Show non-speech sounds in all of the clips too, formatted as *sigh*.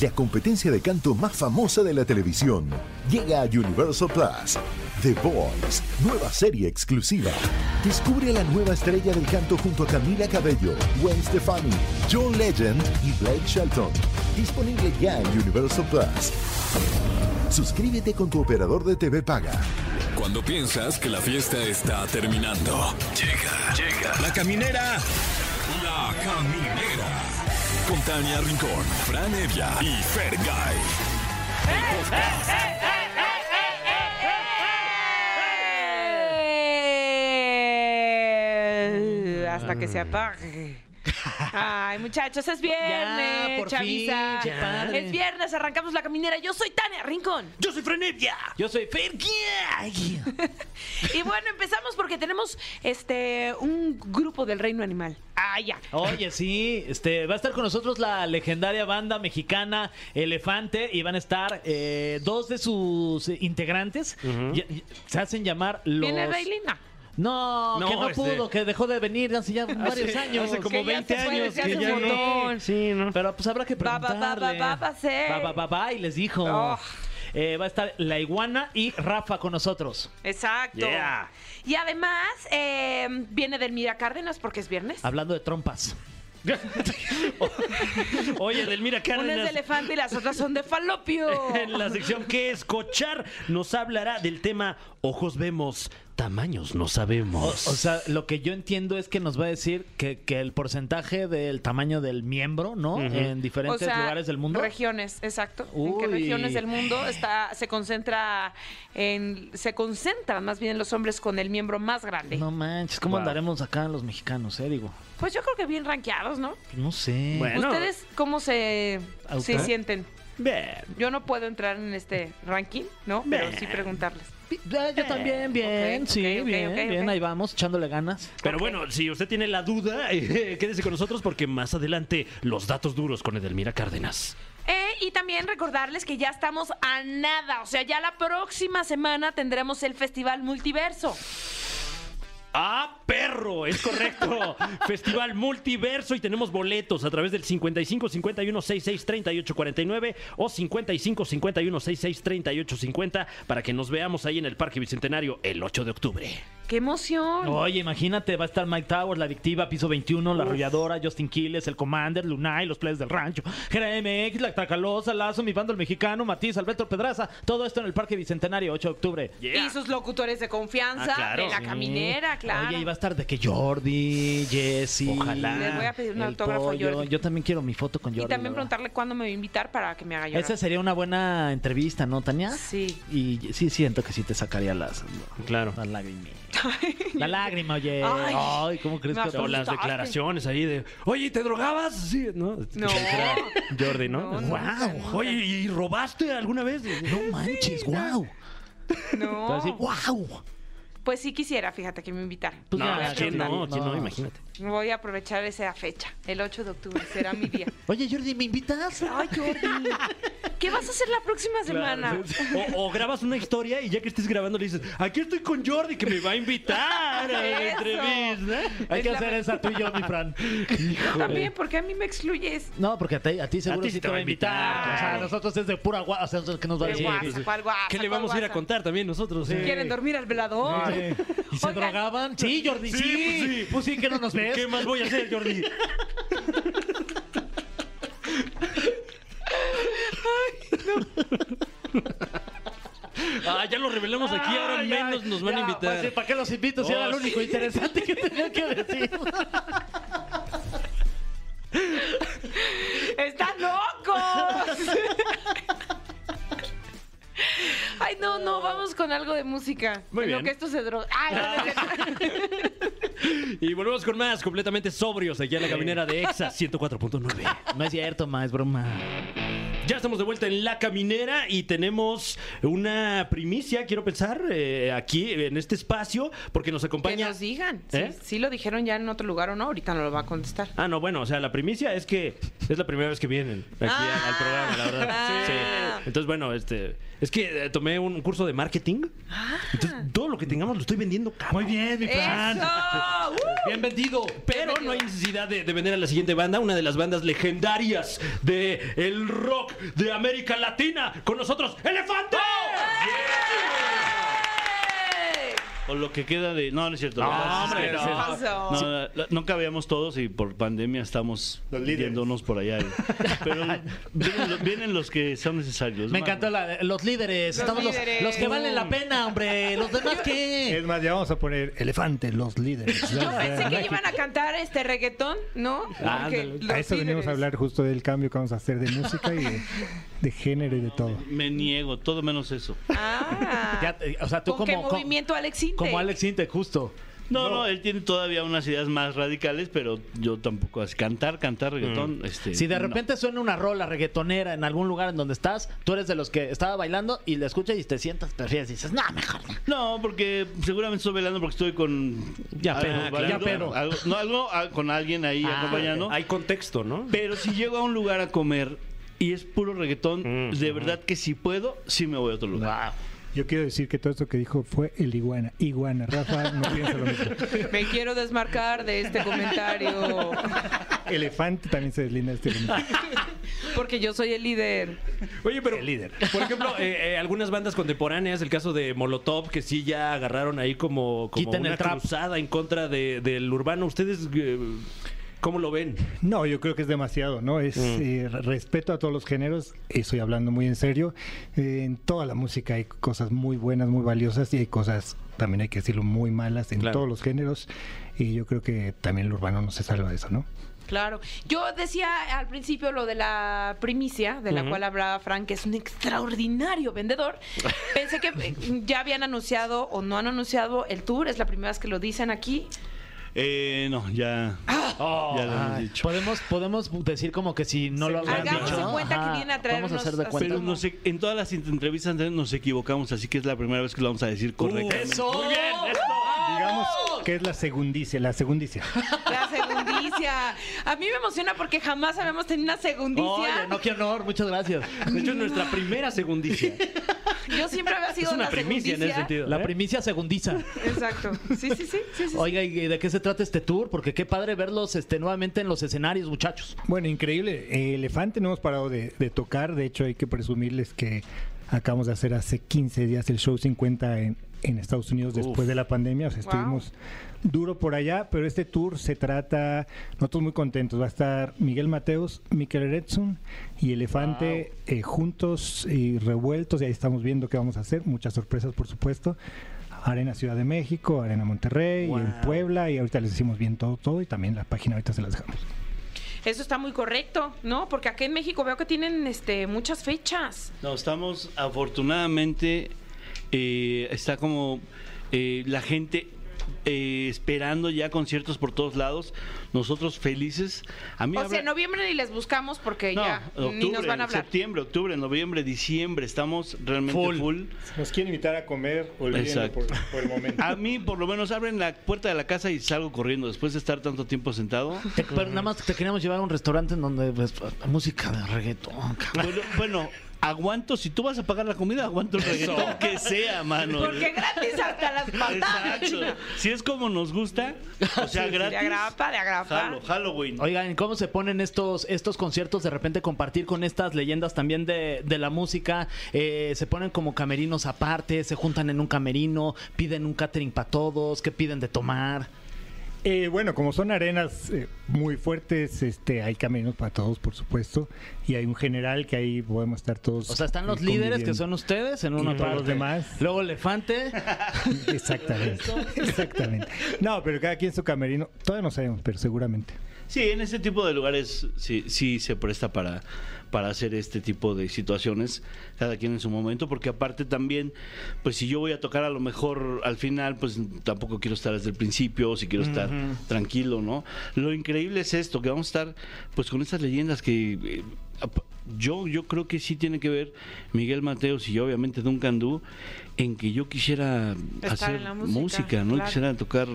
la competencia de canto más famosa de la televisión. Llega a Universal Plus. The Voice, nueva serie exclusiva. Descubre a la nueva estrella del canto junto a Camila Cabello, Gwen Stefani, John Legend y Blake Shelton. Disponible ya en Universal Plus. Suscríbete con tu operador de TV Paga. Cuando piensas que la fiesta está terminando. Llega, llega. La caminera. La caminera. Con Rincón, Fran Evia y Fergay. Eh, Hasta que se apague. Ay, muchachos, es viernes, Ya, por chaviza. fin, ya. Es viernes, arrancamos la caminera. Yo soy Tania Rincón. Yo soy Frenevia. Yo soy Fergie. *laughs* Y bueno, empezamos porque tenemos este un grupo del reino animal. Ah, ya. Oye, sí, este, va a estar con nosotros la legendaria banda mexicana Elefante y van a estar eh, dos de sus eh, integrantes. Y- y- se hacen llamar los. ¿Viene Reilina? No, No, que no este- pudo, que dejó de venir hace ya *laughs* varios años. Hace como Que ya 20 se fue años que ya no. Sí, ¿no? Pero pues habrá que Va, va, va, preguntarle. va, va, va a ser. Va, va, va, y les dijo. Oh. Eh, va a estar la iguana y Rafa con nosotros. Exacto. Yeah. Y además eh, viene del Mira Cárdenas porque es viernes. Hablando de trompas. *laughs* Oye, Delmira Una es de Cárdenas. elefante y las otras son de falopio. *laughs* En la sección que escuchar nos hablará del tema Ojos vemos, tamaños no sabemos. o sea, lo que yo entiendo es que nos va a decir que, que el porcentaje del tamaño del miembro, ¿no? En diferentes O sea, lugares del mundo. Regiones, exacto. En qué regiones del mundo está, se concentra en, se concentran más bien los hombres con el miembro más grande. No manches, ¿cómo Wow. andaremos acá los mexicanos, eh? Digo, Pues yo creo que bien rankeados, ¿no? pues no sé. Bueno. ¿Ustedes cómo se, se sienten? Bien. Yo no puedo entrar en este ranking, ¿no? Pero sí preguntarles. Ah, yo también, bien, sí, bien, bien, ahí vamos, echándole ganas. Pero bueno, si usted tiene la duda, *laughs* eh, quédese con nosotros porque más adelante los datos duros con Edelmira Cárdenas. Eh, y también recordarles que ya estamos a nada, o sea, ya la próxima semana tendremos el Festival Multiverso. ¡Ah, perro! Es correcto. *laughs* Festival Multiverso y tenemos boletos a través del 55 51 66 38 49 o 55 51 66 38 50 para que nos veamos ahí en el Parque Bicentenario el 8 de octubre. ¡Qué emoción! Oye, imagínate, va a estar Mike Towers, La Adictiva, Piso 21, La Arrolladora, Justin Quiles, El Commander, Lunay, Los Players del Rancho, Gera MX, La Tracalosa, Lazo, Mi Bando el Mexicano, Matiz, Alberto Pedraza, todo esto en el Parque Bicentenario, 8 de octubre. Y sus locutores de confianza, Ah, claro. de la caminera, claro. Oye, y va a estar de que Jordi, Jesse. Ojalá. Les voy a pedir un el autógrafo a pollo. Jordi. Yo también quiero mi foto con Jordi. y también la verdad. preguntarle cuándo me va a invitar para que me haga llorar. Esa sería una buena entrevista, ¿no, Tania? Sí. Y sí siento que sí te sacaría las, Claro. las lágrimas. *laughs* La lágrima, oye. Ay. Ay, ¿cómo crees que O las declaraciones ahí de, oye, ¿te drogabas? Sí, ¿no? No. Jordi, ¿no? No, Wow. nunca. Oye, ¿y robaste alguna vez? No manches, wow. No. wow. Pues sí quisiera, fíjate, que me invitaran. Pues No, ya, ¿quién no? ¿Quién no? Imagínate. Voy a aprovechar esa fecha. El 8 de octubre será mi día. *laughs* Oye, Jordi, ¿me invitas? Ay, Jordi. ¿Qué vas a hacer la próxima semana? O, o grabas una historia y ya que estés grabando le dices, aquí estoy con Jordi que me va a invitar a la entrevista. Hay Es que la hacer esa tú y yo, mi Fran. También, porque a mí me excluyes. No, porque a ti, a ti seguro A ti sí te va a invitar. O sea, a nosotros es de pura guasa. O sea, ¿qué nos va a De decir? guasa, ¿cuál guasa? ¿Qué le ¿Cuál vamos a ir a contar también nosotros? ¿Quieren dormir al velador? ¿Y se Oigan, drogaban? Sí, Jordi, sí. Sí, pues sí. Pues sí, que no nos *laughs* ¿Qué más voy a hacer, Jordi? *laughs* Ah, ya lo revelamos aquí, ahora Ay, menos ay, nos van a ya, invitar. pues ¿Para qué los invito si Oh, era lo único sí. interesante que tenía que decir? ¡Están locos! Ay, no, no, vamos con algo de música. Muy en lo bien. que esto se droga. Ay, no, no, no. *laughs* Y volvemos con más, completamente sobrios, aquí a la caminera de EXA 104.9. No es cierto, ma, es broma. Ya estamos de vuelta en la caminera y tenemos una primicia, quiero pensar, eh, aquí en este espacio, porque nos Que acompaña. nos digan. ¿Eh? Si sí lo dijeron ya en otro lugar o no, ahorita no lo va a contestar. Ah, no, bueno, o sea, la primicia es que es la primera vez que vienen aquí al- al, Ah. programa, la verdad. Ah. Sí. Entonces, bueno, este, es que eh, tomé un curso de marketing. Entonces, todo lo que tengamos lo estoy vendiendo caro. Muy bien, mi Fran. ¡Eso! *laughs* ¡Uh! Bien vendido. Pero no hay necesidad de, de vender a la siguiente banda, una de las bandas legendarias de el rock de América Latina. Con nosotros, Elefante. O lo que queda de. No, no es cierto. No, No, hombre, es no. no, no, no cabíamos todos y por pandemia estamos yéndonos por allá. Pero vienen, lo- vienen los que son necesarios. Me encantó la- los líderes. Los Estamos los, líderes. los que valen la pena, hombre. Los demás qué. Es más, ya vamos a poner elefante, los líderes. Yo pensé que iban a cantar este reggaetón, ¿no? Los A eso venimos a hablar justo del cambio que vamos a hacer de música y de, de género y de todo. Me niego, todo menos eso. Ah. Ya o sea, tú ¿Con qué como, co- movimiento Alex Intec? como Alex Inte, justo. No, no, él tiene todavía unas ideas más radicales, pero yo tampoco. Es cantar, cantar reggaetón. Este, Si de no. repente suena una rola reggaetonera en algún lugar en donde estás, tú eres de los que estaba bailando y la escuchas y te sientas, prefieres y dices, no, mejor no. No, porque seguramente estoy bailando porque estoy con. Ya bailando, ya algo- no, algo ah, con alguien ahí Ah, acompañando. Hay contexto, ¿no? Pero si llego a un lugar a comer y es puro reggaetón, Mm, de verdad que si puedo, sí me voy a otro lugar. Yo quiero decir que todo esto que dijo fue el iguana. Iguana, Rafa no piensa lo mismo. Me quiero desmarcar de este comentario Elefante también se deslinda de este comentario. porque yo soy el líder. Oye, pero, El líder. por ejemplo, eh, eh, algunas bandas contemporáneas, el caso de Molotov, que sí ya agarraron ahí como, como Quiten el una trap. cruzada en contra de- del urbano. ¿Ustedes eh, cómo lo ven? No, yo creo que es demasiado, ¿no? Es eh, respeto a todos los géneros, estoy hablando muy en serio. Eh, en toda la música hay cosas muy buenas, muy valiosas y hay cosas, también hay que decirlo, muy malas en Claro. todos los géneros. Y yo creo que también el urbano no se salva de eso, ¿no? Claro. Yo decía al principio lo de la primicia, de la cual hablaba Frank, que es un extraordinario vendedor. *laughs* Pensé que eh, ya habían anunciado o no han anunciado el tour, es la primera vez que lo dicen aquí. Eh, no, ya. Ah. Ya lo hemos dicho. podemos, podemos decir como que si no lo habían Hagamos dicho. de cuenta que viene a traernos Vamos a hacer de cuenta. Pero sé, en todas las entrevistas nos equivocamos, así que es la primera vez que lo vamos a decir correctamente. ¡Eso! Muy bien, eso. Digamos que es la segundicia, la segundicia. *laughs* La segundicia. A mí me emociona porque jamás habíamos tenido una segundicia. Oye, no, qué honor, muchas gracias. De hecho, es nuestra primera segundicia. *laughs* Yo siempre había sido Es una la primicia en ese sentido. La ¿eh? primicia segundiza. Exacto. Sí, sí, sí. sí, sí, sí. Oiga, ¿y de qué se trata este tour? Porque qué padre verlos este, nuevamente en los escenarios, muchachos. Bueno, increíble. Elefante no hemos parado de, de tocar. De hecho, hay que presumirles que acabamos de hacer hace 15 días el show 50 en, en Estados Unidos después de la pandemia. O sea, Wow. estuvimos duro por allá, pero este tour se trata, nosotros muy contentos. Va a estar Miguel Mateos, Mikel Eretsun y Elefante eh, juntos y revueltos. Y ahí estamos viendo qué vamos a hacer. Muchas sorpresas, por supuesto. Arena Ciudad de México, Arena Monterrey, y en Puebla, y ahorita les decimos bien todo, todo, y también la página ahorita se las dejamos. Eso está muy correcto, ¿no? Porque acá en México veo que tienen este muchas fechas. No, estamos afortunadamente, eh, está como eh, la gente eh, esperando ya conciertos por todos lados. Nosotros felices. A mí O habla- sea, en noviembre ni les buscamos porque no, ya ni nos van a hablar. septiembre, octubre, noviembre, diciembre, estamos realmente Full. full. Nos quieren invitar a comer, Exacto. por, por el momento. A mí, por lo menos, abren la puerta de la casa y salgo corriendo después de estar tanto tiempo sentado. Te- pero nada más te queríamos llevar a un restaurante en donde pues, música de reggaetón. cabrón. Bueno, bueno, aguanto, si tú vas a pagar la comida, aguanto el reggaetón *laughs* que sea, mano. Porque gratis hasta las patadas. Exacto. Si es como nos gusta, o sea, De gratis. agrapa, de agrapa. Jalo, Halloween. Oigan, ¿cómo se ponen estos, estos conciertos de repente compartir con estas leyendas también de, de la música? Eh, se ponen como camerinos aparte, se juntan en un camerino, piden un catering para todos, ¿qué piden de tomar? Eh, bueno, como son arenas eh, muy fuertes, este, hay caminos para todos, por supuesto, y hay un general que ahí podemos estar todos. O sea, están los eh, líderes que son ustedes en una Y parte. los demás. Luego Elefante. *laughs* Exactamente. Exactamente. No, pero cada quien su camerino. Todavía no sabemos, pero seguramente. Sí, en ese tipo de lugares sí, sí se presta para, para hacer este tipo de situaciones, cada quien en su momento, porque aparte también, pues si yo voy a tocar a lo mejor al final, pues tampoco quiero estar desde el principio, si quiero estar tranquilo, ¿no? Lo increíble es esto, que vamos a estar pues con estas leyendas que... eh, yo, yo creo que sí tiene que ver Miguel Mateos y yo, obviamente Duncan Du, en que yo quisiera Estar hacer música, música, ¿no? claro. Quisiera tocar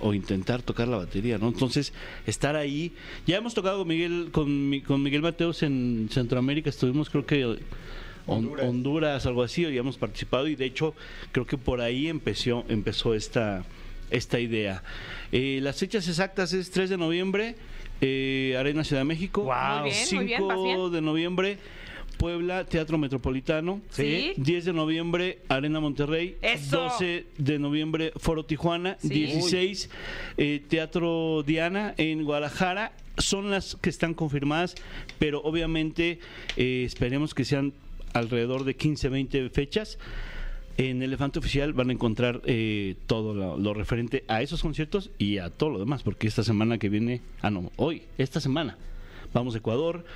o intentar tocar la batería, ¿no? Entonces, estar ahí. Ya hemos tocado con Miguel, con, Mi- con Miguel Mateos en Centroamérica, estuvimos creo que Hon- Honduras. algo así, y hemos participado, y de hecho, creo que por ahí empezó, empezó esta esta idea. Eh, las fechas exactas es 3 de noviembre, eh, Arena Ciudad de México. Muy bien, 5 muy bien, vas bien. de noviembre, Puebla, Teatro Metropolitano. Sí. 10 de noviembre, Arena Monterrey. ¡Eso! 12 de noviembre, Foro Tijuana. Sí. 16, eh, Teatro Diana en Guadalajara. Son las que están confirmadas, pero obviamente eh, esperemos que sean alrededor de 15, 20 fechas. En Elefante Oficial van a encontrar eh, todo lo, lo referente a esos conciertos y a todo lo demás, porque esta semana que viene, ah no, hoy, esta semana, vamos a Ecuador,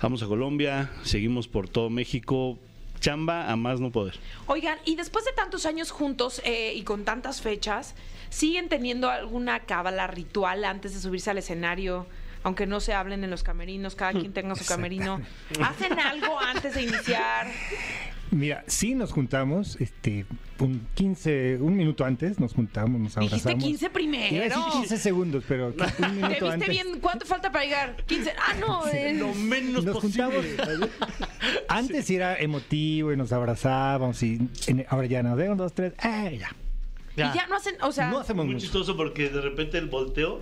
vamos a Colombia, seguimos por todo México, chamba a más no poder. Oigan, y después de tantos años juntos eh, y con tantas fechas, ¿siguen teniendo alguna cábala ritual antes de subirse al escenario? Aunque no se hablen en los camerinos, cada quien tenga su *laughs* camerino. ¿Hacen algo antes de iniciar? Mira, sí nos juntamos, este, un 15, un minuto antes nos juntamos, nos abrazamos. Dijiste 15 Iba a primero. decir 15 segundos, pero *laughs* un ¿Te minuto viste antes. bien? ¿Cuánto falta para llegar? 15. Ah, no. eh, Lo menos nos juntamos. posible. *laughs* Antes sí era emotivo y nos abrazábamos y en- ahora ya nos vemos dos, tres, ah, ya. Y ya no hacen, o sea, No hacemos Muy mucho. chistoso porque de repente el volteo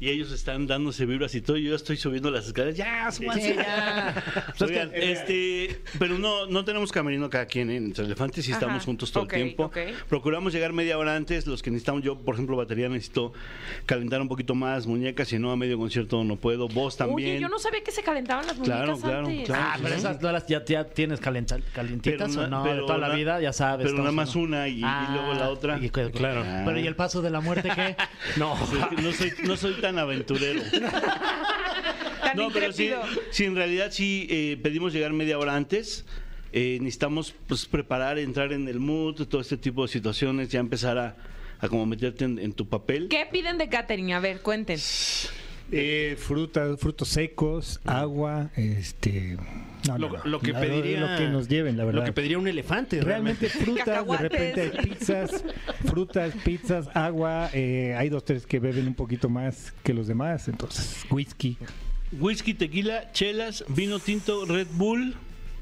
y ellos están dándose vibras y todo, y yo estoy subiendo las escaleras, ya, súbanse, ya. *laughs* Oigan, este, pero no, no tenemos camerino cada quien, ¿eh? entre elefantes sí Ajá, estamos juntos todo el tiempo. Procuramos llegar media hora antes, los que necesitamos, yo por ejemplo batería necesito calentar un poquito más, muñecas, si no a medio concierto no puedo, vos también. oye, yo no sabía que se calentaban las muñecas Claro, claro, antes. claro. Ah, pero esas no las ya, ya tienes calenta- calientitas o no, de toda la vida, ya sabes. Pero nada más en- una y, y Ah, luego la otra. y- claro. Ah. Pero ¿y el paso de la muerte qué? *laughs* No. No soy, no soy tan *laughs* aventurero. *laughs* Tan No, pero sí, sí, en realidad sí eh, pedimos llegar media hora antes. Eh, necesitamos pues, preparar, entrar en el mood, todo este tipo de situaciones, ya empezar a, a como meterte en, en tu papel. ¿Qué piden de catering? A ver, cuenten. Eh, frutas, frutos secos, agua, este... No, no, Lo, no. lo que La- pediría. Lo que nos lleven, la verdad. Lo que pediría un elefante. Realmente frutas, de repente hay pizzas, frutas, pizzas, agua, eh, hay dos, tres que beben un poquito más que los demás, entonces whisky. Whisky, tequila, chelas, vino tinto, Red Bull,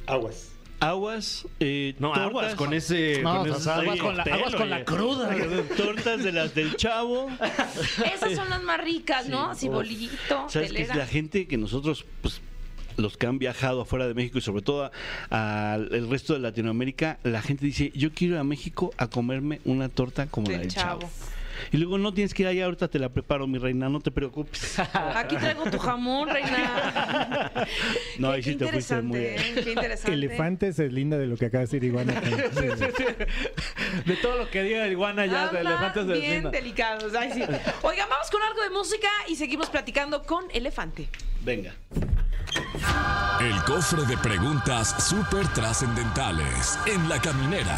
Aguas. aguas, eh, No, tortas, aguas con ese. No, con aguas con la, pelo, aguas con la oye. cruda. tortas de las del chavo. *laughs* Esas son las más ricas, ¿no? Sí. Así bolillito, ¿Sabes que telera. La gente que nosotros, pues, los que han viajado afuera de México y sobre todo al resto de Latinoamérica, la gente dice, yo quiero ir a México a comerme una torta como la Del chavo. chavo. Y luego no tienes que ir allá, ahorita te la preparo, mi reina, no te preocupes. *laughs* Aquí traigo tu jamón, reina. *laughs* No, ahí sí te fuiste muy interesante. Qué interesante. Elefantes es linda de lo que acaba de decir Iguana. *laughs* De todo lo que diga Iguana ya, de elefantes de bien Linda. delicados. Ay, sí. Oigan, vamos con algo de música y seguimos platicando con Elefante. Venga. El cofre de preguntas súper trascendentales en la caminera.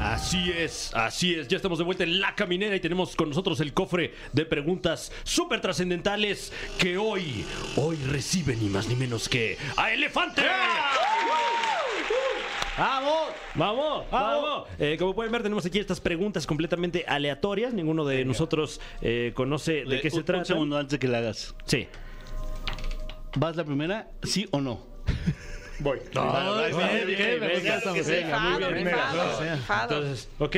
Así es, así es. Ya estamos de vuelta en la caminera y tenemos con nosotros el cofre de preguntas súper trascendentales que hoy, hoy recibe ni más ni menos que a Elefante. ¡Vamos! Vamos, vamos. Eh, como pueden ver, tenemos aquí estas preguntas completamente aleatorias. Ninguno de nosotros eh, conoce de Le- qué se trata. Un segundo antes de que la hagas. Sí. ¿Vas la primera? ¿Sí o no? Voy. Entonces, ok.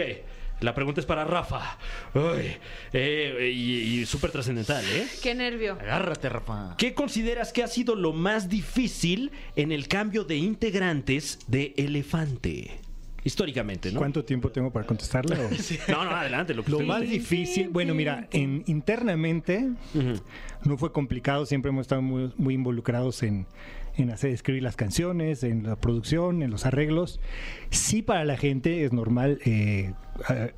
La pregunta es para Rafa. Uy, eh, y y súper trascendental, ¿eh? Qué nervio. Agárrate, Rafa. ¿Qué consideras que ha sido lo más difícil en el cambio de integrantes de Elefante? Históricamente, ¿no? ¿Cuánto tiempo tengo para contestarla? o? *laughs* No, no, adelante. Lo, que Lo más difícil, bueno, mira, en, internamente no fue complicado, siempre hemos estado muy, muy involucrados en, en hacer, escribir las canciones, en la producción, en los arreglos. Sí para la gente es normal, eh,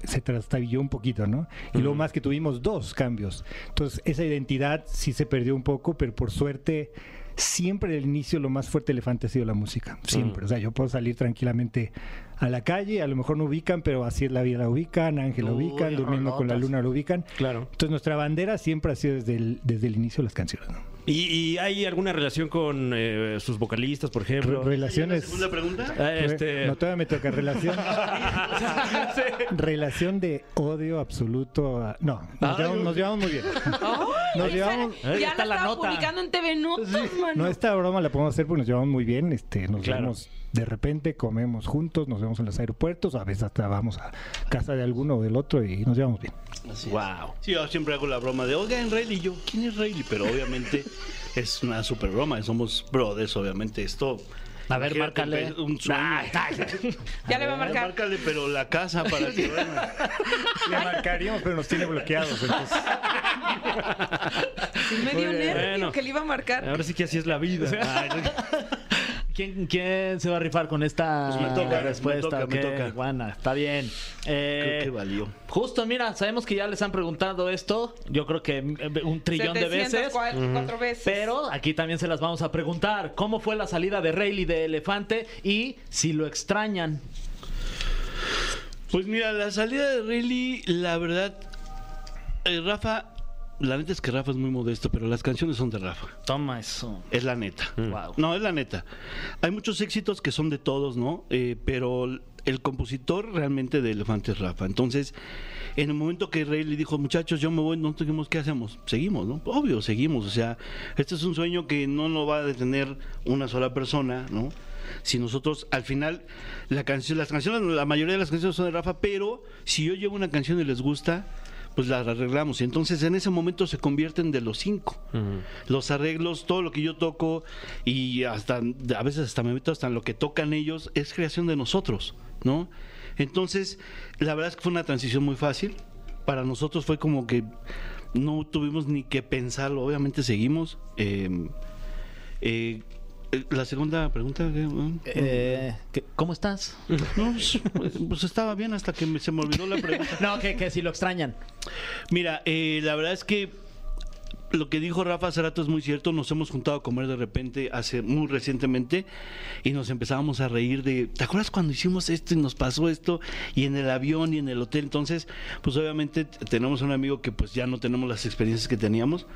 se trastabilló un poquito, ¿no? Y luego más que tuvimos dos cambios. Entonces, esa identidad sí se perdió un poco, pero por suerte... Siempre el inicio lo más fuerte Elefante ha sido la música, siempre. O sea, yo puedo salir tranquilamente a la calle, a lo mejor no ubican, pero así es la vida la ubican, Ángel la Uy, ubican, durmiendo con la luna lo ubican. Claro. Entonces nuestra bandera siempre ha sido desde el, desde el inicio de las canciones. ¿no? ¿Y, y hay alguna relación con eh, sus vocalistas, por ejemplo? relaciones... ¿Segunda pregunta? Eh, este... No todavía me toca relación. *laughs* relación de odio absoluto. a- no, nos, Ay, llevamos, nos llevamos muy bien. Nos llevamos- ya está la la nota. publicando en TV Notas, mano. No, esta broma la podemos hacer porque nos llevamos muy bien. Este, nos Claro. vemos de repente, comemos juntos, nos vemos en los aeropuertos, a veces hasta vamos a casa de alguno o del otro y nos llevamos bien. Así es. Wow. Sí, yo siempre hago la broma de, oigan, Rayleigh, yo, ¿quién es Rayleigh? Pero obviamente es una super broma, somos brothers, obviamente. Esto. A ver, márcale. Un sueño. *laughs* Ya le va a marcar. Márcale, pero la casa para que. *laughs* Le marcaríamos, pero nos tiene bloqueados. Entonces, Sí me dio nervio Bueno. que le iba a marcar. Ahora sí que así es la vida. *laughs* ¿Quién, quién se va a rifar con esta Pues me toca, me respuesta? toca, me toca. Iguana, está bien. Eh, Creo que valió. Justo, mira, sabemos que ya les han preguntado esto, yo creo que eh, un trillón de veces. 704 veces. Pero aquí también se las vamos a preguntar. ¿Cómo fue la salida de Rayleigh de Elefante? Y si lo extrañan. Pues mira, la salida de Rayleigh, la verdad, eh, Rafa, la neta es que Rafa es muy modesto, pero las canciones son de Rafa. Toma eso. Es la neta. Wow. No, es la neta. Hay muchos éxitos que son de todos, ¿no? Eh, pero el compositor realmente de Elefante es Rafa. Entonces, en el momento que Rey le dijo, muchachos, yo me voy, no seguimos, ¿qué hacemos? Seguimos, ¿no? Obvio, seguimos. O sea, este es un sueño que no lo va a detener una sola persona, ¿no? Si nosotros, al final, la canción, las canciones, la mayoría de las canciones son de Rafa, pero si yo llevo una canción y les gusta, pues la arreglamos. Y entonces en ese momento se convierten de los cinco. Los arreglos, todo lo que yo toco y hasta a veces hasta me meto hasta en lo que tocan ellos es creación de nosotros, ¿no? Entonces, la verdad es que fue una transición muy fácil. Para nosotros fue como que no tuvimos ni que pensarlo. Obviamente seguimos. Eh, eh, la segunda pregunta. Eh, ¿qué- ¿Cómo estás? No, pues, pues estaba bien hasta que se me olvidó la pregunta. *laughs* No, que, que si lo extrañan. Mira, eh, la verdad es que lo que dijo Rafa hace rato es muy cierto. Nos hemos juntado a comer de repente, hace muy recientemente, y nos empezábamos a reír de, ¿te acuerdas cuando hicimos esto y nos pasó esto? Y en el avión y en el hotel. Entonces, pues obviamente tenemos un amigo que pues ya no tenemos las experiencias que teníamos.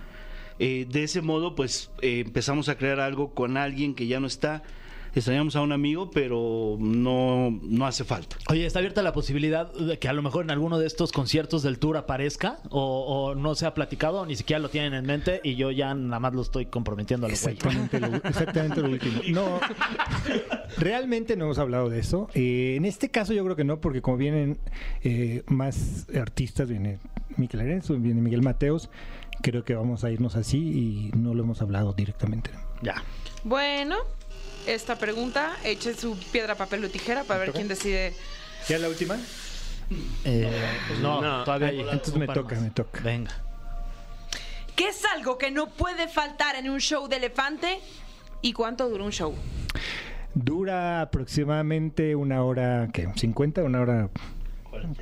Eh, de ese modo, pues eh, empezamos a crear algo con alguien que ya no está. Extrañamos a un amigo, pero no, no hace falta. Oye, ¿está abierta la posibilidad de que a lo mejor en alguno de estos conciertos del tour aparezca? ¿O, o no se ha platicado? O ni siquiera lo tienen en mente y yo ya nada más lo estoy comprometiendo a los güeyes. exactamente lo, exactamente lo último. No, *laughs* realmente no hemos hablado de eso. Eh, en este caso yo creo que no, porque como vienen eh, más artistas, viene Miquel Arenzo, viene Miguel Mateos, creo que vamos a irnos así y no lo hemos hablado directamente. Ya. Bueno, esta pregunta, eche su piedra, papel o tijera para ver quién decide. ¿Ya la última? Eh, no, No, todavía hay entonces me toca, más. me toca. Venga. ¿Qué es algo que no puede faltar en un show de elefante? ¿Y cuánto dura un show? Dura aproximadamente una hora, ¿qué? ¿50? Una hora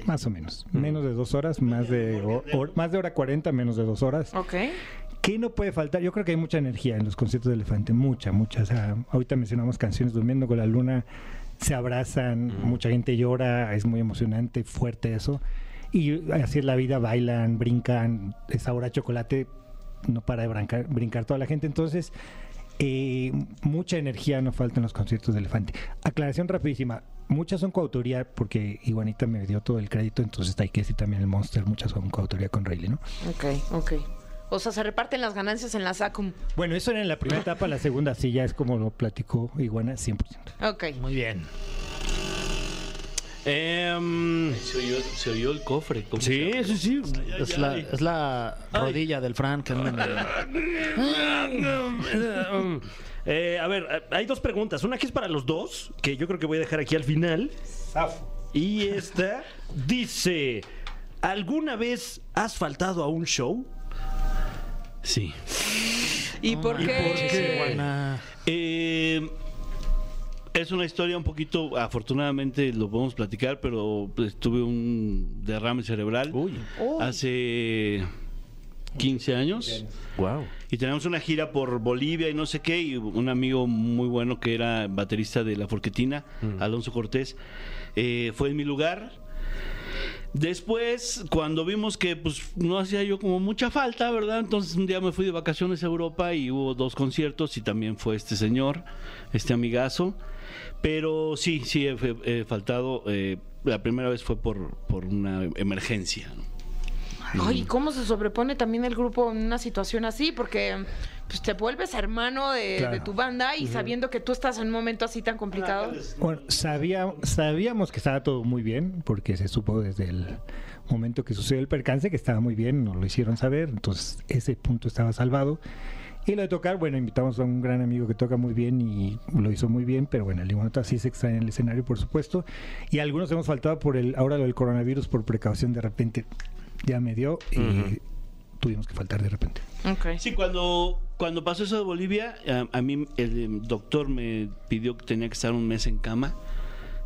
más o menos. Menos de dos horas, más de, o- más de hora 40, menos de dos horas. Ok. ¿Qué no puede faltar? Yo creo que hay mucha energía en los conciertos de Elefante, mucha, mucha. O sea, ahorita mencionamos canciones Durmiendo con la Luna, se abrazan, mucha gente llora, es muy emocionante, fuerte eso. Y así es la vida, bailan, brincan, es ahora chocolate, no para de brincar, brincar toda la gente. Entonces, eh, mucha energía no falta en los conciertos de Elefante. Aclaración rapidísima. Muchas son coautoría porque Iguanita me dio todo el crédito, entonces hay que decir también el Monster, muchas son coautoría con Rayleigh, ¿no? Ok, ok. O sea, se reparten las ganancias en la SACUM. Bueno, eso era en la primera *laughs* etapa, la segunda sí ya es como lo platicó Iguana 100%. Ok. Muy bien. Em, Se oyó, se oyó el cofre. ¿cómo sí, se- sí, sí. Es la, es la rodilla del Frank. *laughs* *laughs* Eh, a ver, eh, hay dos preguntas. Una que es para los dos, que yo creo que voy a dejar aquí al final. Y esta dice: ¿Alguna vez has faltado a un show? Sí. ¿Y por qué? Eh, es una historia un poquito, afortunadamente lo podemos platicar, pero pues, tuve un derrame cerebral Uy. hace 15 años. Wow. Y teníamos una gira por Bolivia y no sé qué, y un amigo muy bueno que era baterista de La Forquetina, Alonso Cortés, eh, fue en mi lugar. Después, cuando vimos que pues no hacía yo como mucha falta, ¿verdad? Entonces un día me fui de vacaciones a Europa y hubo dos conciertos y también fue este señor, este amigazo. Pero sí, sí he, he- he faltado. eh, la primera vez fue por, por una emergencia. ¿no? Ay, ¿cómo se sobrepone también el grupo en una situación así? Porque pues, te vuelves hermano de, Claro. de tu banda y sabiendo que tú estás en un momento así tan complicado. Bueno, sabía- sabíamos que estaba todo muy bien, porque se supo desde el momento que sucedió el percance que estaba muy bien, nos lo hicieron saber, entonces ese punto estaba salvado. Y lo de tocar, bueno, invitamos a un gran amigo que toca muy bien y lo hizo muy bien, pero bueno, el limonata sí se extraña en el escenario, por supuesto. Y algunos hemos faltado por el, ahora lo del coronavirus, por precaución, de repente ya me dio y tuvimos que faltar de repente. Sí, cuando, cuando pasó eso de Bolivia, a, a mí el doctor me pidió que tenía que estar un mes en cama,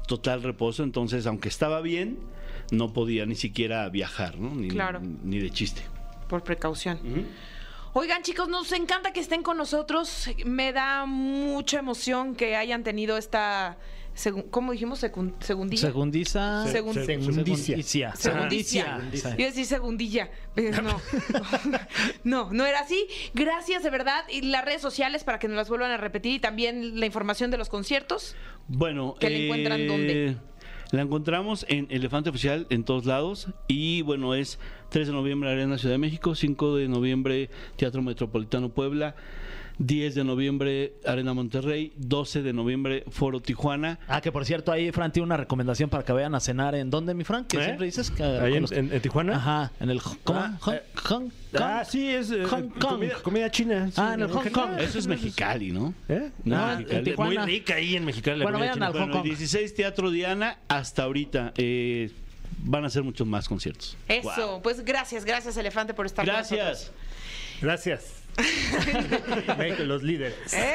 total reposo, entonces aunque estaba bien, no podía ni siquiera viajar, ¿no? Ni, Claro. ni de chiste. Por precaución. Oigan, chicos, nos encanta que estén con nosotros. Me da mucha emoción que hayan tenido esta. ¿Cómo dijimos? Segundilla. Segundiza. Segun- Segundicia. Segundilla. Segundilla. Iba a decir segundilla, pero no. *laughs* no, no era así. Gracias, de verdad. Y las redes sociales para que nos las vuelvan a repetir y también la información de los conciertos. Bueno, ¿Que la encuentran dónde? La encontramos en Elefante Oficial en todos lados y bueno, es 3 de noviembre Arena Ciudad de México, 5 de noviembre Teatro Metropolitano Puebla, 10 de noviembre Arena Monterrey, 12 de noviembre Foro Tijuana. Ah, que por cierto, ahí Fran tiene una recomendación para que vayan a cenar. ¿En dónde, mi Fran? Que ¿Eh? siempre dices que. Ahí en, los- en- en Tijuana. Ajá, en el. ¿Cómo? Ah, Hong- eh, Hong Ah, Kong. sí, es eh, Hong Kong. comida, comida china. Ah, en el Hong. Kong. Eso es Mexicali, ¿no? ¿Eh? No, Ah, Mexicali. en Tijuana. Muy rica ahí en Mexicali. la Bueno, vayan china. al Hong Bueno, Kong. 16 Teatro Diana hasta ahorita. eh, van a ser muchos más conciertos. Eso, pues gracias, gracias, Elefante, por estar con Gracias. Gracias. *laughs* México, los líderes. ¡Eh!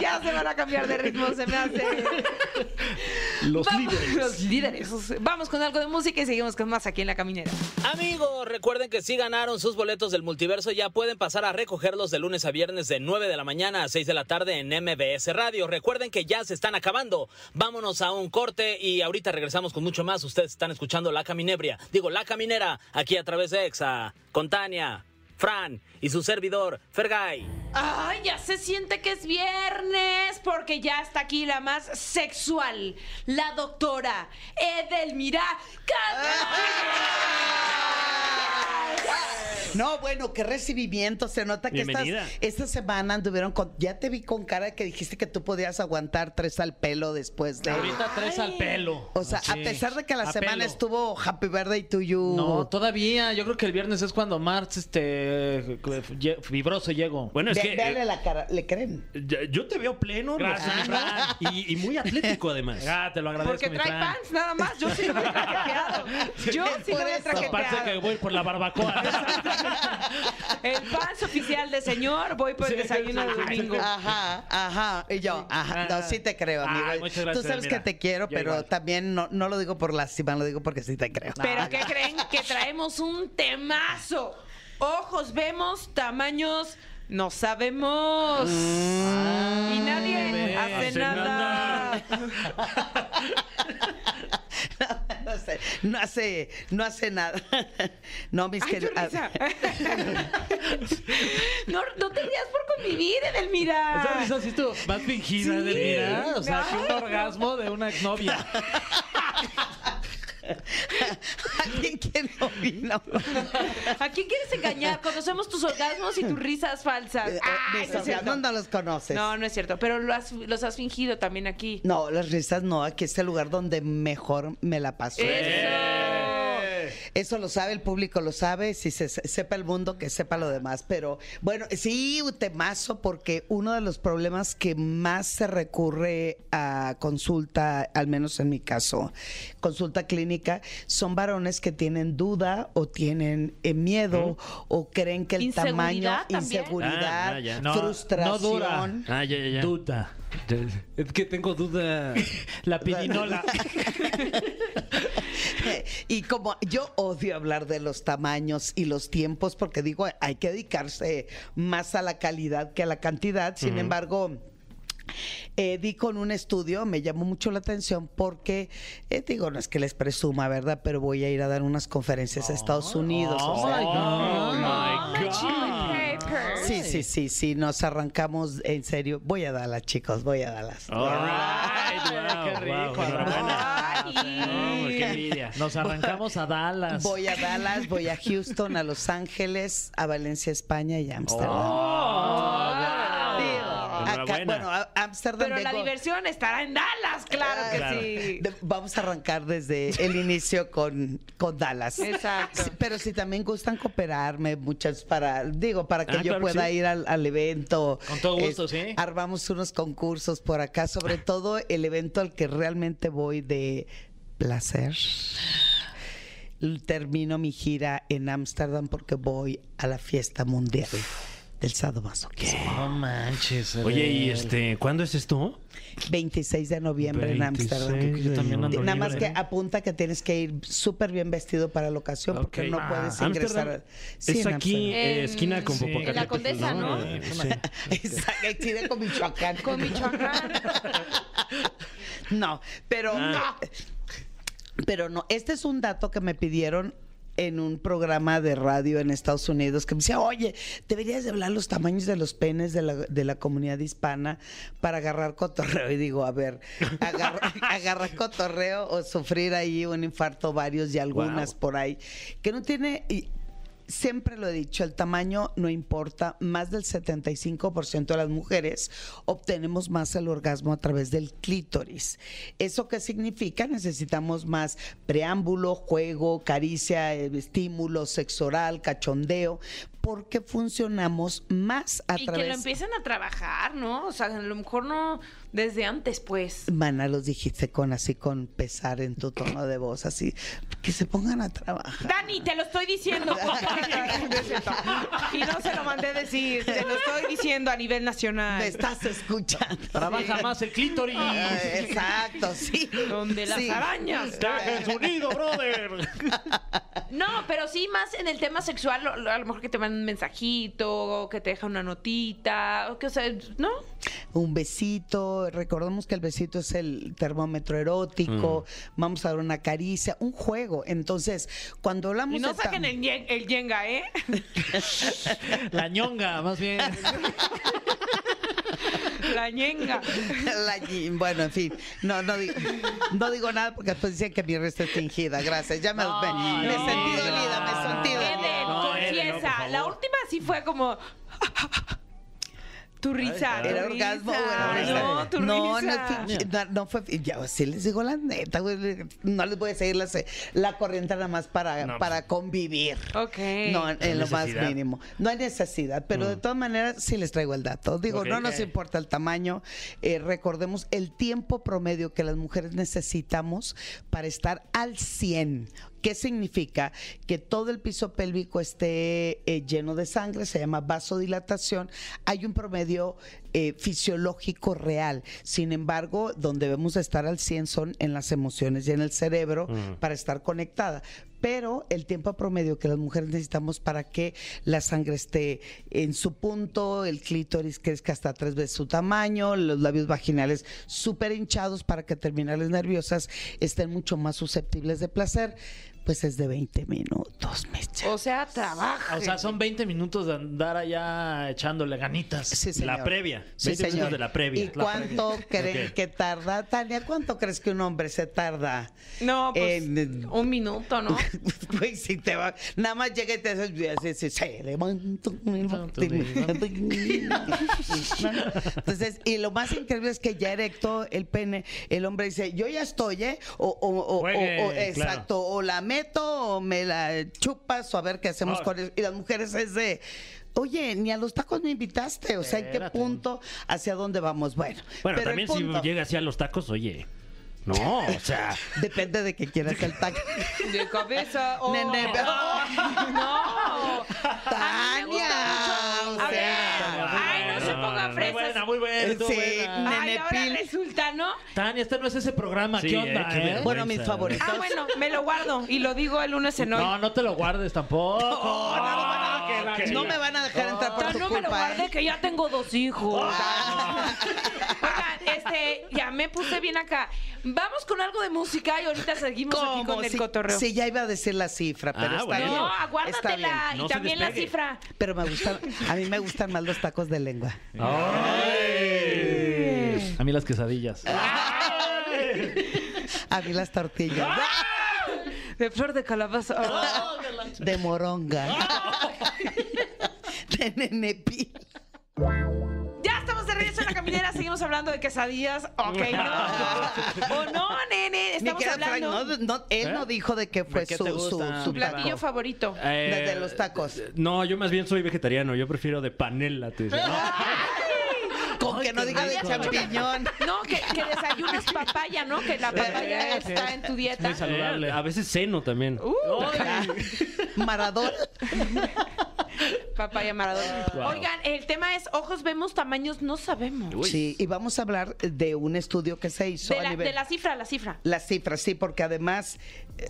Ya se van a cambiar de ritmo, se me hace. Los Vamos, líderes. Los líderes. Vamos con algo de música y seguimos con más aquí en La Caminera. Amigos, recuerden que si ganaron sus boletos del multiverso ya pueden pasar a recogerlos de lunes a viernes de 9 de la mañana a 6 de la tarde en MBS Radio. Recuerden que ya se están acabando. Vámonos a un corte y ahorita regresamos con mucho más. Ustedes están escuchando La Caminebria, digo La Caminera, aquí a través de EXA, con Tania, Fran y su servidor, Fergay. Ay, ya se siente que es viernes porque ya está aquí la más sexual, la doctora Edelmira No, bueno, qué recibimiento. Se nota que estas, esta semana anduvieron con. Ya te vi con cara de que dijiste que tú podías aguantar tres al pelo después de. Ahorita tres al pelo. O sea, a pesar de que la A semana pelo. estuvo Happy Birthday to you. No, todavía. Yo creo que el viernes es cuando Marx, este. Fibroso llego. Bueno, es Ve- que. véale eh, la cara, ¿le creen? yo te veo pleno, Gracias, Rosana, y, y muy atlético además. Ah, te lo agradezco, Porque trae pants nada más. Yo sí lo voy traqueteado. *laughs* Yo sí lo Por voy eso. Aparte que traqueteado. voy por la barbacoa. *laughs* El pants oficial de señor, voy por el desayuno de domingo. Ajá, ajá. Y yo, ajá. No, sí te creo, Ay, amigo. muchas gracias, Tú sabes mira. que te quiero, pero igual. también no, no lo digo por lástima, lo digo porque sí te creo. Pero ¿qué creen? Que traemos un temazo. Ojos vemos, tamaños no sabemos. y nadie hace hace nada. No *laughs* no hace, no hace nada. *laughs* No, mis Ay, queridos. risa. *laughs* no, no te rías por convivir, Edelmira. Esa risa sí estuvo más fingida Sí. de mira. O sea, que un orgasmo de una exnovia. *laughs* *laughs* ¿Alguien quiere opinar? ¿A quién quieres engañar? Conocemos tus orgasmos y tus risas falsas. Eh, eh, Ay, no es cierto. orgasmos no los conoces. No, no es cierto. Pero lo has- los has fingido también aquí. No, las risas no. Aquí es el lugar donde mejor me la paso. ¡Eso! Eso lo sabe, el público lo sabe, si se se- sepa el mundo, que sepa lo demás. Pero bueno, sí, un temazo, porque uno de los problemas que más se recurre a consulta, al menos en mi caso, consulta clínica, son varones que tienen duda o tienen eh, miedo o creen que el ¿Inseguridad tamaño, también? inseguridad, Ah, ah, ya. No, frustración. no dura. Ah, ya, ya, ya. Duda. Es que tengo duda. *laughs* La pirinola. *laughs* *laughs* y como yo odio hablar de los tamaños y los tiempos porque digo, hay que dedicarse más a la calidad que a la cantidad. Sin embargo, eh, di con un estudio, me llamó mucho la atención porque, eh, digo, no es que les presuma, ¿verdad? Pero voy a ir a dar unas conferencias a Estados Unidos. o sea, Oh, my Oh, God. my God. Sí, sí, sí, sí, nos arrancamos en serio. Voy a Dallas, chicos, voy a Dallas. All right, wow, qué rico. wow. No, qué envidia. Nos arrancamos a Dallas. Voy a Dallas, voy a Houston, a Los Ángeles, a Valencia, España y a Ámsterdam. Oh, acá- Enhorabuena. bueno, a- Ámsterdam Pero la diversión estará en Dallas, claro que Claro. sí. De- Vamos a arrancar desde el inicio con, con Dallas. Exacto. Sí, Pero si también gustan cooperarme, muchas para, digo, para que Ah, yo claro que pueda sí. ir al, al evento. Con todo gusto, sí. Armamos unos concursos por acá, sobre todo el evento al que realmente voy de placer. Termino mi gira en Ámsterdam porque voy a la fiesta mundial del sadomasoquismo. No manches. Oye, ¿y este, cuándo es esto? 26 de noviembre en 26 Ámsterdam. de Yo también ando Nada más que apunta que tienes que ir súper bien vestido para la ocasión porque Ok. no Ah, puedes ingresar. Sí, es en aquí, Ámsterdam. eh, esquina con Sí. Popocatépetl, En la Condesa, ¿no? Eh, sí. *laughs* Exacto, con Michoacán. Con Michoacán. *laughs* No, pero Ah. pero no, este es un dato que me pidieron en un programa de radio en Estados Unidos que me decía, oye, deberías de hablar los tamaños de los penes de la, de la comunidad hispana para agarrar cotorreo. Y digo, a ver, agarra- *laughs* agarrar cotorreo o sufrir ahí un infarto varios y algunas Wow. por ahí, que no tiene... y Siempre lo he dicho, el tamaño no importa. Más del 75% de las mujeres obtenemos más el orgasmo a través del clítoris. ¿Eso qué significa? Necesitamos más preámbulo, juego, caricia, eh, estímulo, sexo oral, cachondeo, porque funcionamos más a Y que lo través... empiecen a trabajar, ¿no? O sea, a lo mejor no desde antes, pues. Mana, los dijiste con así, con pesar en tu tono de voz, así, que se pongan a trabajar. Dani, te lo estoy diciendo. *laughs* y no se lo mandé decir. Te lo estoy diciendo a nivel nacional. Me estás escuchando. Trabaja más el clítoris. Ah, Exacto, sí. Donde las Sí. arañas. Traje en su nido, brother. No, pero sí más en el tema sexual, a lo mejor que te mandan un mensajito, o que te deja una notita, o que, o sea, ¿no? Un besito, recordemos que el besito es el termómetro erótico, vamos a dar una caricia, un juego. Entonces, cuando hablamos Y no saquen el, yen- el yenga, ¿eh? *laughs* La ñonga, más bien. *laughs* La yenga. La bueno, en fin, no, no, digo, no digo nada porque después dicen que mi risa es fingida. Gracias, ya me, me- me sentí no, dolida, me sentí dolida. No, Eden, no, confiesa. la última sí fue como. Tu risa. ¿Era orgasmo? No, tu no, risa. no, fue- no, no fue. Ya, sí les digo la neta, güey. No les voy a seguir la, la corriente nada más para, No, para convivir. Ok. No, en lo más mínimo. No hay necesidad, pero de todas maneras sí les traigo el dato. Digo, no nos importa el tamaño. eh, recordemos el tiempo promedio que las mujeres necesitamos para estar al 100. ¿Qué significa? Que todo el piso pélvico esté eh, lleno de sangre, se llama vasodilatación. Hay un promedio eh, fisiológico real. Sin embargo, donde debemos estar al 100 son en las emociones y en el cerebro para estar conectada. Pero el tiempo promedio que las mujeres necesitamos para que la sangre esté en su punto, el clítoris crezca hasta tres veces su tamaño, los labios vaginales súper hinchados para que terminales nerviosas estén mucho más susceptibles de placer, pues es de 20 minutos, mecha. O sea, trabaja. O sea, son 20 minutos de andar allá echándole ganitas. Sí, señor. La previa. Sí, 20 minutos de la previa. ¿Y La cuánto creen *laughs* Ok. que tarda? Tania, ¿cuánto crees que un hombre se tarda? No, pues En- un minuto, ¿no? *laughs* Pues si te va, nada más llega y te hace se levanta. *laughs* Entonces, y lo más increíble es que ya erecto el pene, el hombre dice, yo ya estoy, ¿eh? O, o, o- o- Juegue, o- claro. exacto, o la meto o me la chupas o a ver qué hacemos Ah. con eso. Y las mujeres es de... Oye, ni a los tacos me invitaste, o sea, ¿en qué punto, hacia dónde vamos? Bueno, Bueno, pero también si llega así a los tacos, oye. No, o sea. *laughs* Depende de que quieras el taco. De cabeza. *laughs* Oh. Nene, pero- *laughs* No. Tania, o sea. Ay, no se ponga Muy fresas. buena, muy buena. Sí, buena. Ay, ahora resulta, ¿no? Tania, este no es ese programa. Sí, ¿Qué onda, eh, qué eh? Bueno, mis favoritos. Ah, bueno, me lo guardo y lo digo el lunes en hoy. No, no te lo guardes tampoco. No, no, lo van a- que la no chica. me van a dejar entrar por tu no me lo culpa. guardé ¿eh? que ya tengo dos hijos. Oigan, este, ya me puse bien acá. Vamos con algo de música y ahorita seguimos aquí con el cotorreo. sí, ya iba a decir la cifra, pero Ah, está bueno. bien. No, Está aguárdatela. bien. Y No se también la despegue. cifra. Pero me gustan, a mí me gustan más los tacos de lengua. A mí las quesadillas. A mí las tortillas. De flor de calabaza. De moronga. De nenepil. Caminera. Seguimos hablando de quesadillas. Ok, *laughs* no. O no, nene. Estamos hablando no, no, él no dijo de qué fue ¿De qué su, su, platillo favorito. Eh, Desde los tacos. No, yo más bien soy vegetariano. Yo prefiero de panela. te decía. Con que no diga de champiñón. No, que, que desayunas *laughs* papaya, ¿no? Que la papaya está en tu dieta. Muy saludable. Eh, a veces ceno también. Uh, *laughs* Maradona. papaya maradona. Wow. Oigan, el tema es ojos vemos, tamaños no sabemos. Sí, y vamos a hablar de un estudio que se hizo De a la, nivel... de la cifra, la cifra. Las cifras, sí, porque además eh,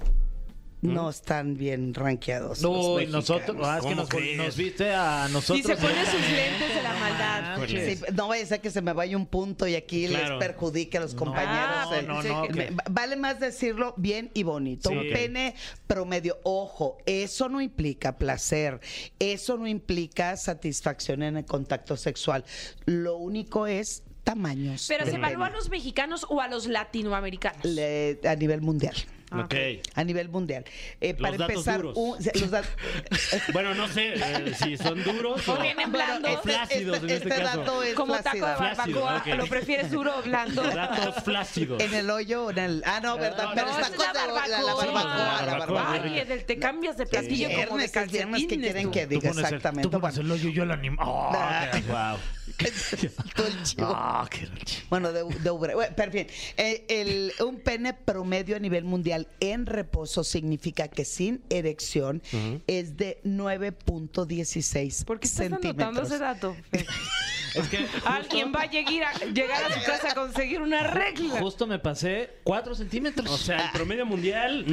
no están bien rankeados. los Uy, mexicanos. nosotros, ah, es que ¿Cómo nos, nos viste a nosotros. Y se pone eh. sus lentes de la maldad. Sí, no vaya a ser que se me vaya un punto y aquí Claro. les perjudique a los compañeros. Ah, el- no, no, el- que- va- Vale más decirlo bien y bonito. Sí. Un Ok. pene promedio. Ojo, eso no implica placer. Eso no implica satisfacción en el contacto sexual. Lo único es tamaños. Pero del se evalúa a pene. los mexicanos o a los latinoamericanos. Le- a nivel mundial. Ah, Ok. A nivel mundial. Eh, Los para datos empezar, duros. un- los dat- *laughs* Bueno, no sé eh, si son duros o, O vienen blandos. o flácidos en este, caso. dato es Como taco de flácido. Flácido, barbacoa. ok. ¿Lo prefieres duro o blando? Datos *laughs* flácidos. En el hoyo o en el. Ah, no, ¿verdad? No, Pero esa está es con la la, la- la barbacoa. barbacoa. La barbacoa. barbacoa. Ay, Edel, te cambias de platillo Es como de viernes, es viernes, ¿qué calcetines. quieren tú. que diga? Tú pones el- Exactamente. tú pones el hoyo y yo el animo. Oh, Ah. Wow. *laughs* Todo el chivo. Ah, qué chivo. Bueno, de, de ubre. Bueno, pero en fin, eh, el- un pene promedio a nivel mundial en reposo significa que sin erección es de 9.16 ¿Por qué estás centímetros. anotando ese dato? *laughs* Es que *laughs* Alguien va a llegar a, llegar a su casa a conseguir una regla. justo me pasé 4 centímetros. O sea, el promedio mundial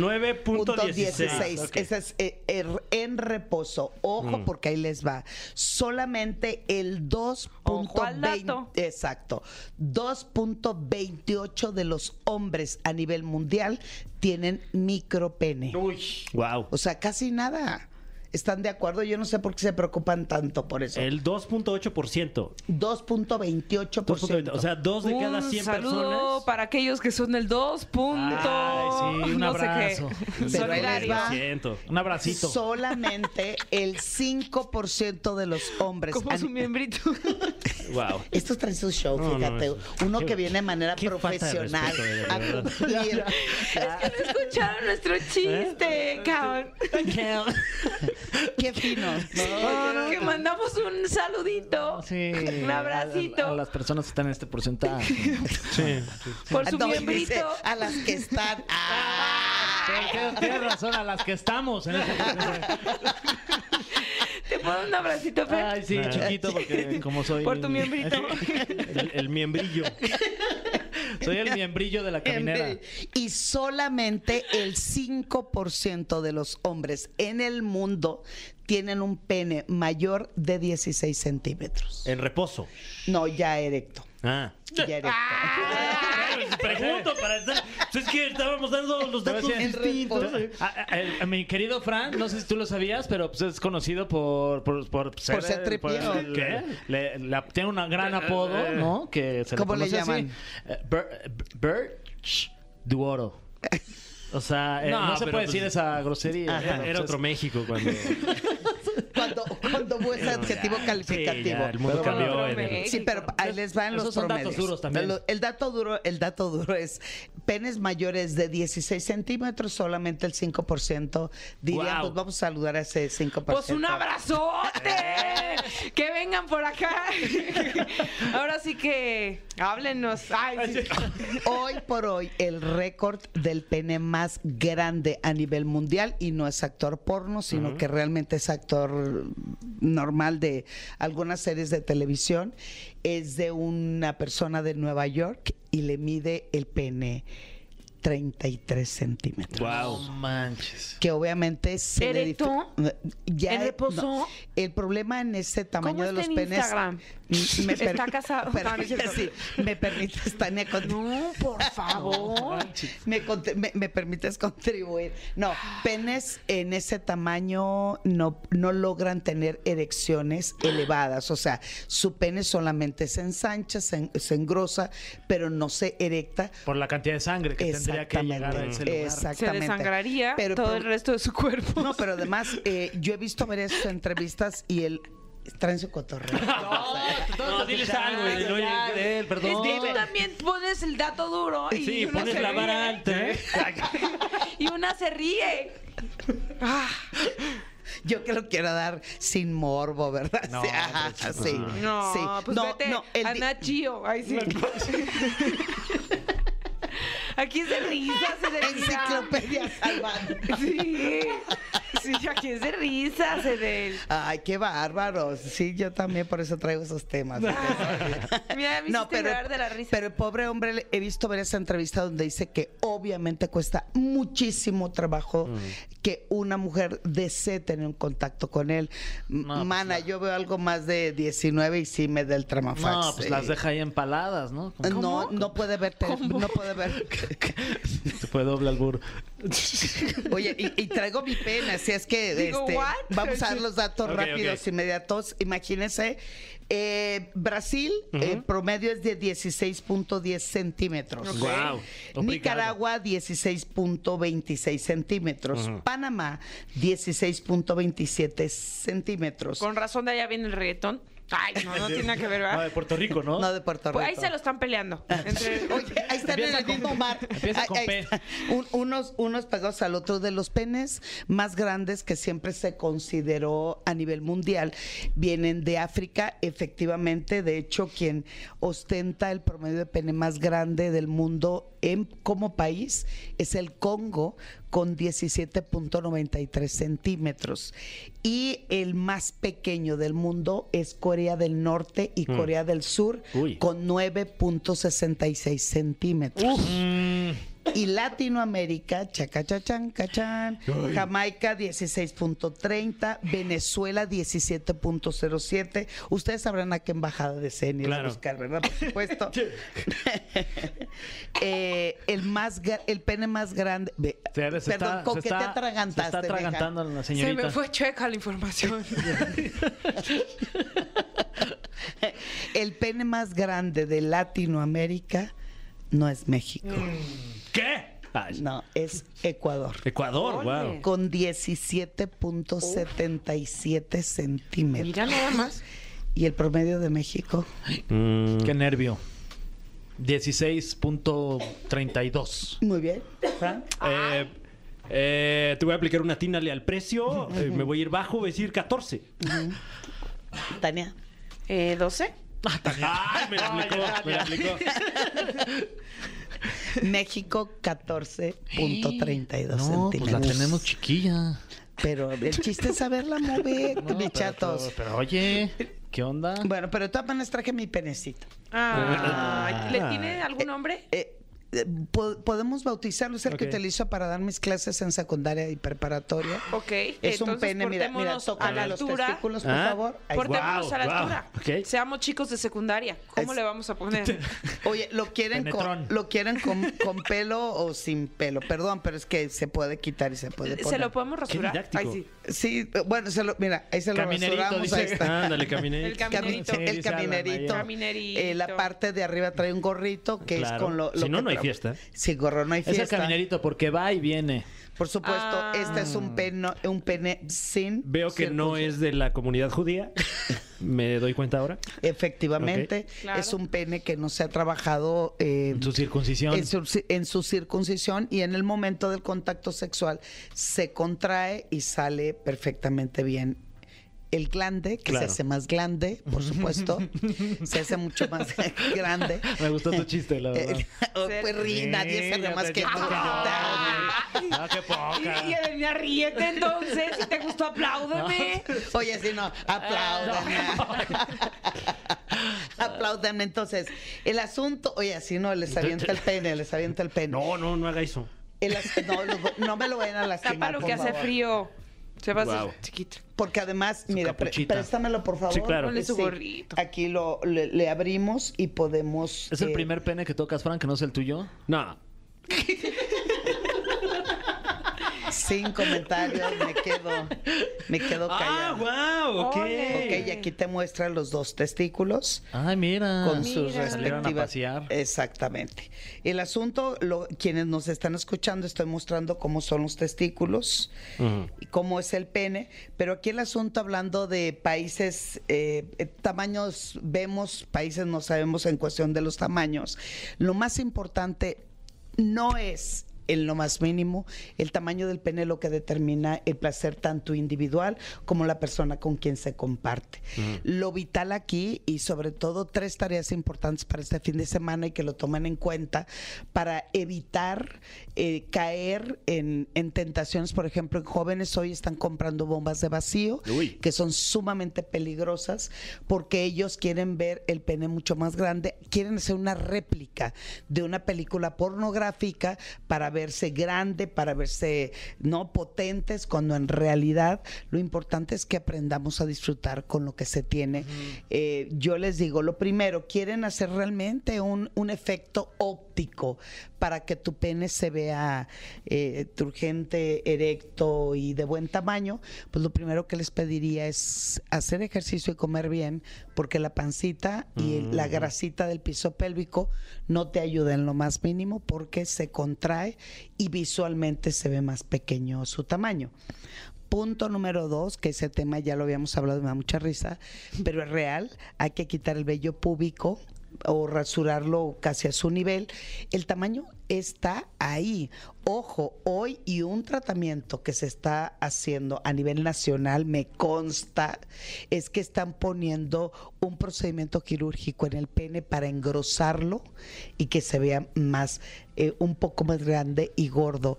Punto 9.16. 16. Ok. Ese es eh, er- en reposo. Ojo, porque ahí les va. Solamente el Ojo al 2.20. dato. Exacto. 2.28 de los hombres a nivel mundial tienen micropene. Wow. O sea, casi nada. ¿Están de acuerdo? Yo no sé por qué se preocupan tanto por eso. El 2.8%. 2.28%. O sea, dos de cada Un 100 saludo personas. para aquellos que son el 2 punto. Ay, sí, un no sé abrazo. *laughs* qué. Un abracito. Solamente el 5% de los hombres. Como su miembrito. *laughs* Wow. Estos traen su show, No, no, fíjate. eso- Uno qué- que viene de manera qué falta de profesional respeto, de a cumplir. *laughs* Es que no escucharon nuestro ¿Eh? chiste, cabrón. *laughs* Qué fino. Que mandamos un saludito. Sí, Un abracito. A, a las personas que están en este porcentaje. *laughs* Sí. Por su No, miembrito. dice, a las que están. *laughs* Ah. Tienes- razón, a las que estamos en este. Te puedo un abracito, Fer. Ay, sí, chiquito, porque como soy. Por tu miembrito. El, el miembrillo. Soy el miembrillo de la *laughs* caminera. Y solamente el 5% de los hombres en el mundo tienen un pene mayor de 16 centímetros. En reposo. No, ya erecto. Ah. Ya erecto. *laughs* Pregunto para estar. Pues es que estábamos dando los datos distintos. A- a- a- a mi querido Fran, no sé si tú lo sabías, pero pues, es conocido por por, por ser, ser tripiero. el- ¿Qué? Le- le- tiene un gran apodo, ¿no? Que se ¿Cómo le así. llaman? Eh, Bir- Birch Duoro. O sea, eh, no, se puede pues- decir esa grosería. Era pues, otro México cuando. *laughs* Cuando, hubo ese adjetivo Sí, calificativo. ya, el mundo cambió. Sí, pero ahí les van Esos los son datos promedios. duros también. El, dato duro, el dato duro es penes mayores de 16 centímetros, solamente el 5% dirían, pues vamos a saludar a ese 5%. Pues un abrazote. *laughs* que vengan por acá. *laughs* Ahora sí que háblenos. Ay, sí. Hoy por hoy, el récord del pene más grande a nivel mundial, y no es actor porno, sino que realmente es actor normal de algunas series de televisión, es de una persona de Nueva York y le mide el pene 33 centímetros. Wow. No manches. Que obviamente se le ¿Erecto? ya ¿En reposo? no. El problema en ese tamaño ¿Cómo de está los en penes. Instagram? *laughs* me Está casado. *laughs* per- No, no es cierto. sí, me permites, Tania, No, por favor. *laughs* me, me- me permites contribuir. No, penes en ese tamaño no, no logran tener erecciones elevadas. O sea, su pene solamente se ensancha, se, en- se engrosa, pero no se erecta. Por la cantidad de sangre que tendría que llegar a ese lugar. Se Exactamente. desangraría Pero todo el resto de su cuerpo. No, pero además, eh, yo he visto varias entrevistas y él traen su cotorreo. *laughs* No, diles algo, güey. Ya, de él, Es perdón. que tú también pones el dato duro y Sí, uno pones se la vara alta. ¿eh? *laughs* y una se ríe. Ah, Yo que lo quiero dar sin morbo, ¿verdad? No, sí, ajá, sí, no, sí. pues no, vete no, el a Nachio. Ay, sí. *laughs* Aquí es de risa, se de Enciclopedia salvando. Sí, sí, aquí es de risa, se de Ay, qué bárbaros. Sí, yo también por eso traigo esos temas. *laughs* Mira, me hiciste llorar de la risa. pero el pobre hombre, he visto varias entrevistas donde dice que obviamente cuesta muchísimo trabajo que una mujer desee tener un contacto con él. No, pues, Mana, yo veo algo más de 19 y sí me da el tramafax. No, pues eh. las deja ahí empaladas, ¿no? No, no puede ver, te- no puede ver. *laughs* Se fue doble albur. Oye, y, y traigo mi pena, así es que Digo, este, vamos a dar los datos rápidos, inmediatos. Imagínense, eh, Brasil, el promedio es de 16.10 centímetros. Ok. Guau, obrigado. Nicaragua, 16.26 centímetros. Panamá, 16.27 centímetros. Con razón de allá viene el reggaetón. Ay, no, no tiene nada que ver, No, de ¿verdad? Puerto Rico, ¿no? No de Puerto Rico. Pues ahí se lo están peleando. Entre- *laughs* Oye, ahí están en el con- mismo mar. empieza con ahí P. está. Un- unos, unos pegados al otro de los penes más grandes que siempre se consideró a nivel mundial vienen de África, efectivamente. De hecho, quien ostenta el promedio de pene más grande del mundo en, como país es el Congo con 17.93 centímetros. Y el más pequeño del mundo es Corea del Norte y Corea del Sur Uy. con 9.66 centímetros. Y Latinoamérica, chacachachan, cachán, Jamaica 16.30, Venezuela 17.07. Ustedes sabrán a qué embajada de CENI ir a Claro. buscar, ¿verdad? Por supuesto. *laughs* *laughs* Eh, el más el pene más grande. ve- Se- se perdón, está- ¿con se qué te atragantaste? Se está mija? atragantando la Se me fue chueca la información. *laughs* El pene más grande de Latinoamérica no es México. ¿Qué? Ay, No, es Ecuador. Ecuador, wow. Con 17.77 centímetros. Mira nada más. ¿Y el promedio de México? Qué nervio. 16.32. Muy bien. Fran. Eh, eh, te voy a aplicar una tínale al precio. eh, me voy a ir bajo, voy a decir 14. Tania. Eh, 12. Ay, me la aplicó, me la aplicó. México 14.32 No, pues centímetros. la tenemos chiquilla. Pero el chiste es saberla mover, No, mis chatos. Pero, pero, oye, ¿qué onda? Bueno, pero de todas maneras traje mi penecito. Ah, ¿Le tiene algún nombre? Eh, eh, po- podemos bautizarlo, es el que Ok. utilizo para dar mis clases en secundaria y preparatoria. Ok. Es un entonces pene, mira, mira, portémonos a la los altura. testículos, por Ah. favor. Portémonos a la Wow, wow. altura. Ok. Seamos chicos de secundaria. ¿Cómo Es- le vamos a poner? *laughs* Oye, ¿lo quieren, Penetrón. con, ¿lo quieren con, con pelo o sin pelo? Perdón, pero es que se puede quitar y se puede poner. ¿Se lo podemos rasurar? Ay, sí. Sí, bueno, se lo, mira, ahí se lo Caminerito, rasuramos, dice. ahí está. Ándale, *laughs* caminé. El Cami- caminerito. Sí, el caminerito. Caminerito. Eh, la parte de arriba trae un gorrito que Claro. es con lo, lo Si no, que no hay fiesta. Sí, gorro, no hay Es el fiesta. caminerito porque va y viene. Por supuesto, Ah. este es un pene, un pene sin. Veo que no es de la comunidad judía. *laughs* Me doy cuenta ahora. Efectivamente. Claro. es un pene que no se ha trabajado eh, En su circuncisión. en su, en su circuncisión y en el momento del contacto sexual se contrae y sale perfectamente bien. El glande, que Claro. se hace más grande, por supuesto, *laughs* se hace mucho más *laughs* grande. Me gustó tu chiste, la verdad. Eh, *laughs* oh, pues rí, nadie se ríe más que tú. Ah, qué poca. Y, y Edelmira, ríete entonces. Si te gustó, apláudeme. Oye, si no, apláudame. Aplaudan. Entonces, el asunto, oye, así no, les avienta el pene, les avienta el pene. No, no, no haga eso. El as- no, no me lo vayan a Tapa lastimar, lo por que hace favor. frío. Se va a Guau. hacer chiquito. Porque además, mira, pre- capuchita. préstamelo, por favor. Sí, claro. Ponle su gorrito. Aquí lo, le, le abrimos y podemos... ¿Es el eh, primer pene que tocas, Frank, que no es el tuyo? No. *laughs* Sin comentarios, me quedo, me quedo Ah, callada. wow, ok. Ok, y aquí te muestra los dos testículos Ay, mira. con sus Mira. Salieron a respectivas. pasear. Exactamente. El asunto, lo- quienes nos están escuchando, estoy mostrando cómo son los testículos y cómo es el pene, pero aquí el asunto hablando de países, eh, eh, tamaños, vemos países, no sabemos en cuestión de los tamaños. Lo más importante no es en lo más mínimo el tamaño del pene lo que determina el placer tanto individual como la persona con quien se comparte. Lo vital aquí y sobre todo tres tareas importantes para este fin de semana y que lo tomen en cuenta para evitar eh, caer en, en tentaciones. Por ejemplo, en jóvenes hoy están comprando bombas de vacío Uy. que son sumamente peligrosas porque ellos quieren ver el pene mucho más grande, quieren hacer una réplica de una película pornográfica para verse grande, para verse no potentes, cuando en realidad lo importante es que aprendamos a disfrutar con lo que se tiene. Eh, yo les digo, lo primero, quieren hacer realmente un, un efecto óptico para que tu pene se vea eh, turgente, erecto y de buen tamaño, pues lo primero que les pediría es hacer ejercicio y comer bien, porque la pancita y la grasita del piso pélvico no te ayuda en lo más mínimo porque se contrae y visualmente se ve más pequeño su tamaño. Punto número dos, que ese tema ya lo habíamos hablado, me da mucha risa, pero es real, hay que quitar el vello púbico o rasurarlo casi a su nivel. El tamaño está ahí. Ojo, hoy y un tratamiento que se está haciendo a nivel nacional, me consta, es que están poniendo un procedimiento quirúrgico en el pene para engrosarlo y que se vea más, eh, un poco más grande y gordo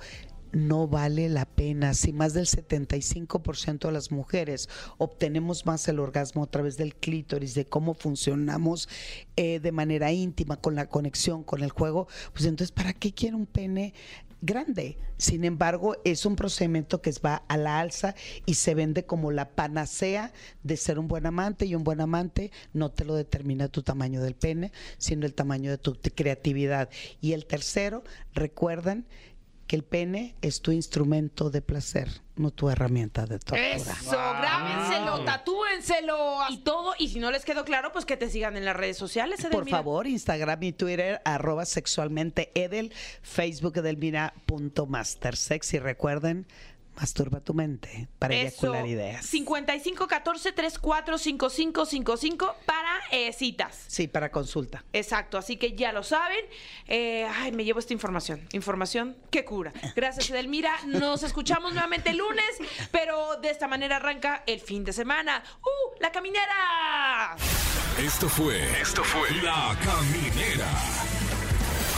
no vale la pena. Si más del 75% de las mujeres obtenemos más el orgasmo a través del clítoris, de cómo funcionamos eh, de manera íntima con la conexión, con el juego, pues entonces, ¿para qué quiere un pene? grande. Sin embargo, es un procedimiento que va a la alza y se vende como la panacea de ser un buen amante y un buen amante no te lo determina tu tamaño del pene, sino el tamaño de tu creatividad. Y el tercero, recuerden que el pene es tu instrumento de placer, no tu herramienta de tortura. Eso, grábenselo, tatúenselo y todo. Y si no les quedó claro, pues que te sigan en las redes sociales. Por Edelmira. favor, Instagram y Twitter, arroba sexualmente Edel, Facebook edelmira.mastersex y recuerden, masturba tu mente para Eso. eyacular ideas. 5514 345555 para eh, citas. Sí, para consulta. Exacto, así que ya lo saben. Eh, ay, me llevo esta información. Información que cura. Gracias, Edelmira. Nos escuchamos nuevamente el lunes, pero de esta manera arranca el fin de semana. ¡Uh! ¡La caminera! Esto fue. Esto fue. La Caminera.